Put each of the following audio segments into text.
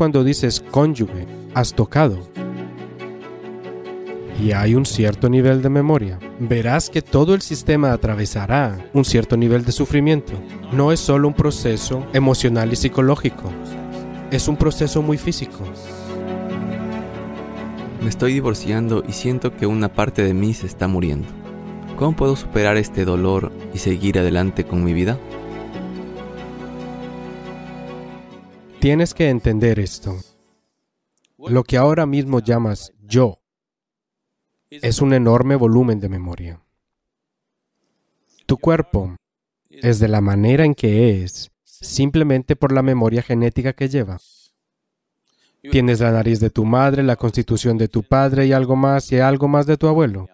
Cuando dices cónyuge, has tocado. Y hay un cierto nivel de memoria. Verás que todo el sistema atravesará un cierto nivel de sufrimiento. No es solo un proceso emocional y psicológico. Es un proceso muy físico. Me estoy divorciando y siento que una parte de mí se está muriendo. ¿Cómo puedo superar este dolor y seguir adelante con mi vida? Tienes que entender esto. Lo que ahora mismo llamas yo es un enorme volumen de memoria. Tu cuerpo es de la manera en que es simplemente por la memoria genética que lleva. Tienes la nariz de tu madre, la constitución de tu padre y algo más y algo más de tu abuelo.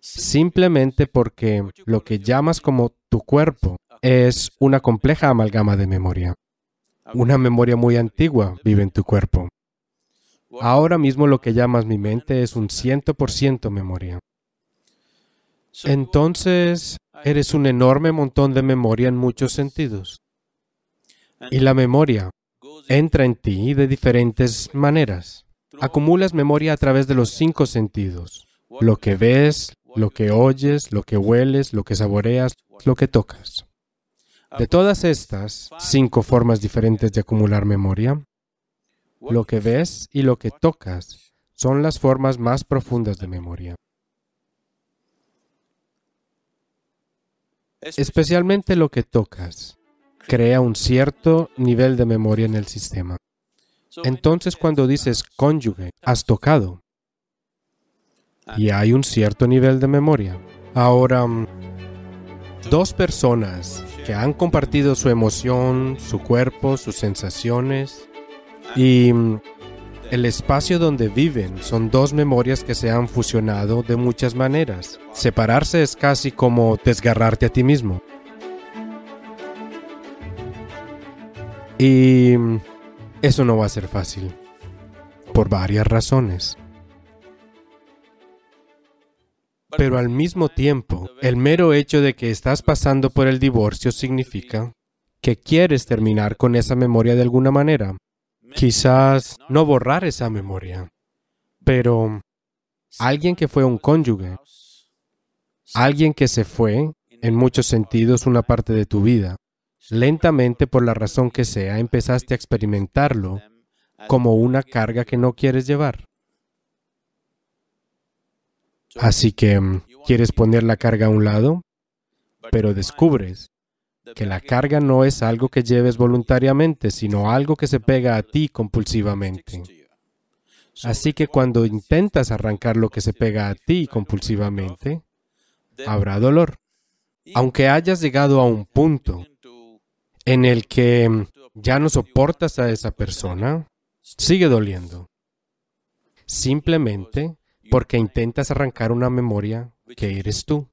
Simplemente porque lo que llamas como tu cuerpo es una compleja amalgama de memoria. Una memoria muy antigua vive en tu cuerpo. Ahora mismo lo que llamas mi mente es un ciento por ciento memoria. Entonces, eres un enorme montón de memoria en muchos sentidos. Y la memoria entra en ti de diferentes maneras. Acumulas memoria a través de los cinco sentidos. Lo que ves, lo que oyes, lo que hueles, lo que saboreas, lo que tocas. De todas estas cinco formas diferentes de acumular memoria, lo que ves y lo que tocas son las formas más profundas de memoria. Especialmente lo que tocas crea un cierto nivel de memoria en el sistema. Entonces cuando dices cónyuge, has tocado. Y hay un cierto nivel de memoria. Ahora, mm, dos personas que han compartido su emoción, su cuerpo, sus sensaciones y mm, el espacio donde viven son dos memorias que se han fusionado de muchas maneras. Separarse es casi como desgarrarte a ti mismo. Y mm, eso no va a ser fácil, por varias razones. Pero al mismo tiempo, el mero hecho de que estás pasando por el divorcio significa que quieres terminar con esa memoria de alguna manera. Quizás no borrar esa memoria, pero alguien que fue un cónyuge, alguien que se fue, en muchos sentidos, una parte de tu vida, lentamente por la razón que sea, empezaste a experimentarlo como una carga que no quieres llevar. Así que mm, quieres poner la carga a un lado, pero descubres que la carga no es algo que lleves voluntariamente, sino algo que se pega a ti compulsivamente. Así que cuando intentas arrancar lo que se pega a ti compulsivamente, habrá dolor. Aunque hayas llegado a un punto en el que mm, ya no soportas a esa persona, sigue doliendo. Simplemente porque intentas arrancar una memoria que eres tú.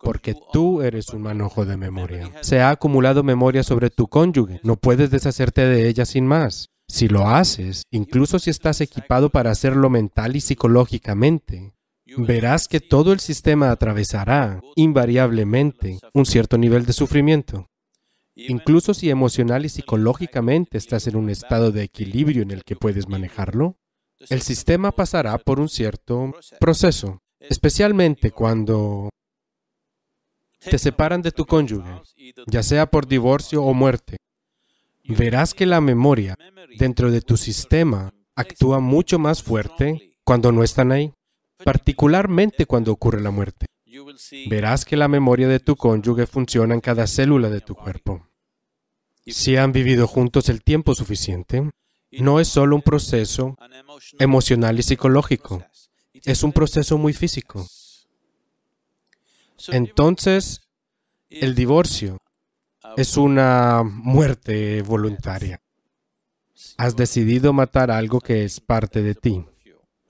Porque tú eres un manojo de memoria. Se ha acumulado memoria sobre tu cónyuge. No puedes deshacerte de ella sin más. Si lo haces, incluso si estás equipado para hacerlo mental y psicológicamente, verás que todo el sistema atravesará, invariablemente, un cierto nivel de sufrimiento. Incluso si emocional y psicológicamente estás en un estado de equilibrio en el que puedes manejarlo, el sistema pasará por un cierto proceso, especialmente cuando te separan de tu cónyuge, ya sea por divorcio o muerte. Verás que la memoria dentro de tu sistema actúa mucho más fuerte cuando no están ahí, particularmente cuando ocurre la muerte. Verás que la memoria de tu cónyuge funciona en cada célula de tu cuerpo. Si han vivido juntos el tiempo suficiente, no es solo un proceso emocional y psicológico, es un proceso muy físico. Entonces, el divorcio es una muerte voluntaria. Has decidido matar algo que es parte de ti,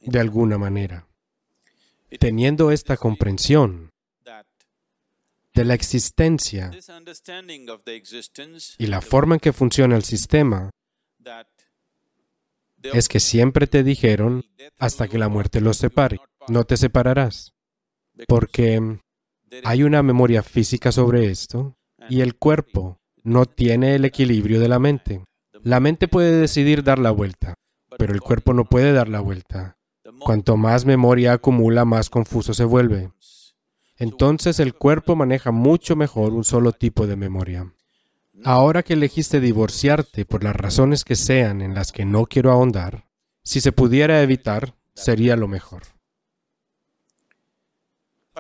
de alguna manera. Teniendo esta comprensión de la existencia y la forma en que funciona el sistema, es que siempre te dijeron hasta que la muerte los separe. No te separarás. Porque hay una memoria física sobre esto y el cuerpo no tiene el equilibrio de la mente. La mente puede decidir dar la vuelta, pero el cuerpo no puede dar la vuelta. Cuanto más memoria acumula, más confuso se vuelve. Entonces el cuerpo maneja mucho mejor un solo tipo de memoria. Ahora que elegiste divorciarte por las razones que sean en las que no quiero ahondar, si se pudiera evitar, sería lo mejor.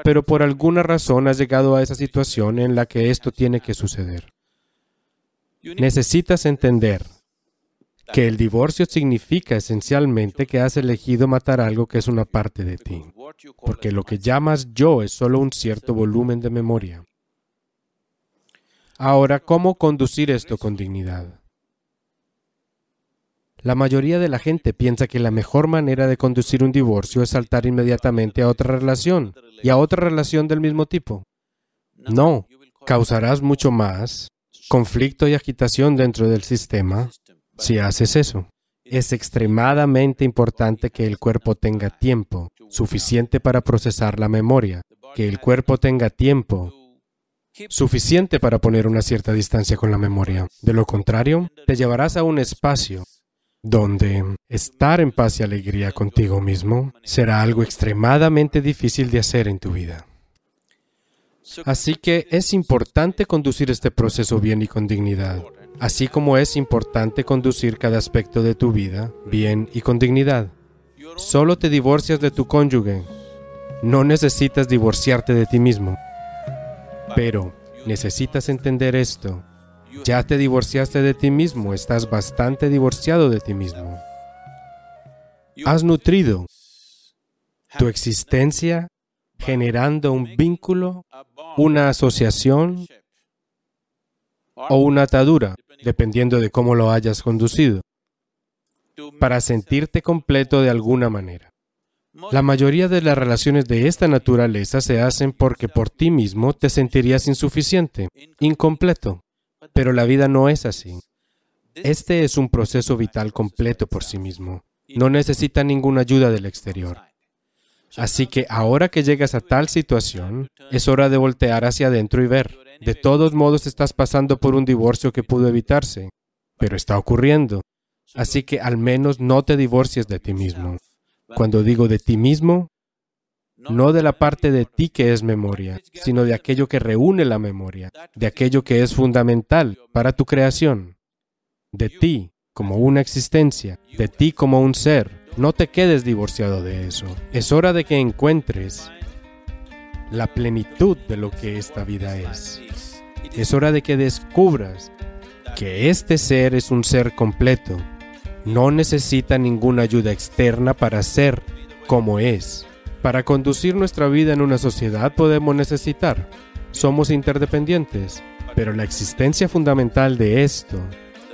Pero por alguna razón has llegado a esa situación en la que esto tiene que suceder. Necesitas entender que el divorcio significa esencialmente que has elegido matar algo que es una parte de ti, porque lo que llamas yo es solo un cierto volumen de memoria. Ahora, ¿cómo conducir esto con dignidad? La mayoría de la gente piensa que la mejor manera de conducir un divorcio es saltar inmediatamente a otra relación y a otra relación del mismo tipo. No, causarás mucho más conflicto y agitación dentro del sistema si haces eso. Es extremadamente importante que el cuerpo tenga tiempo suficiente para procesar la memoria, que el cuerpo tenga tiempo suficiente para poner una cierta distancia con la memoria. De lo contrario, te llevarás a un espacio donde estar en paz y alegría contigo mismo será algo extremadamente difícil de hacer en tu vida. Así que es importante conducir este proceso bien y con dignidad, así como es importante conducir cada aspecto de tu vida bien y con dignidad. Solo te divorcias de tu cónyuge. No necesitas divorciarte de ti mismo. Pero necesitas entender esto. Ya te divorciaste de ti mismo, estás bastante divorciado de ti mismo. Has nutrido tu existencia generando un vínculo, una asociación o una atadura, dependiendo de cómo lo hayas conducido, para sentirte completo de alguna manera. La mayoría de las relaciones de esta naturaleza se hacen porque por ti mismo te sentirías insuficiente, incompleto. Pero la vida no es así. Este es un proceso vital completo por sí mismo. No necesita ninguna ayuda del exterior. Así que ahora que llegas a tal situación, es hora de voltear hacia adentro y ver. De todos modos estás pasando por un divorcio que pudo evitarse, pero está ocurriendo. Así que al menos no te divorcies de ti mismo. Cuando digo de ti mismo, no de la parte de ti que es memoria, sino de aquello que reúne la memoria, de aquello que es fundamental para tu creación, de ti como una existencia, de ti como un ser. No te quedes divorciado de eso. Es hora de que encuentres la plenitud de lo que esta vida es. Es hora de que descubras que este ser es un ser completo. No necesita ninguna ayuda externa para ser como es. Para conducir nuestra vida en una sociedad podemos necesitar. Somos interdependientes, pero la existencia fundamental de esto,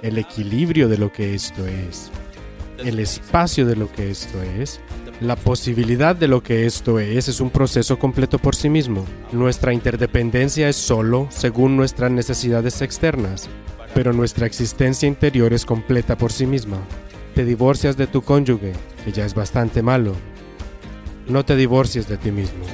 el equilibrio de lo que esto es, el espacio de lo que esto es, la posibilidad de lo que esto es es un proceso completo por sí mismo. Nuestra interdependencia es solo según nuestras necesidades externas, pero nuestra existencia interior es completa por sí misma. Te divorcias de tu cónyuge, que ya es bastante malo, no te divorcies de ti mismo.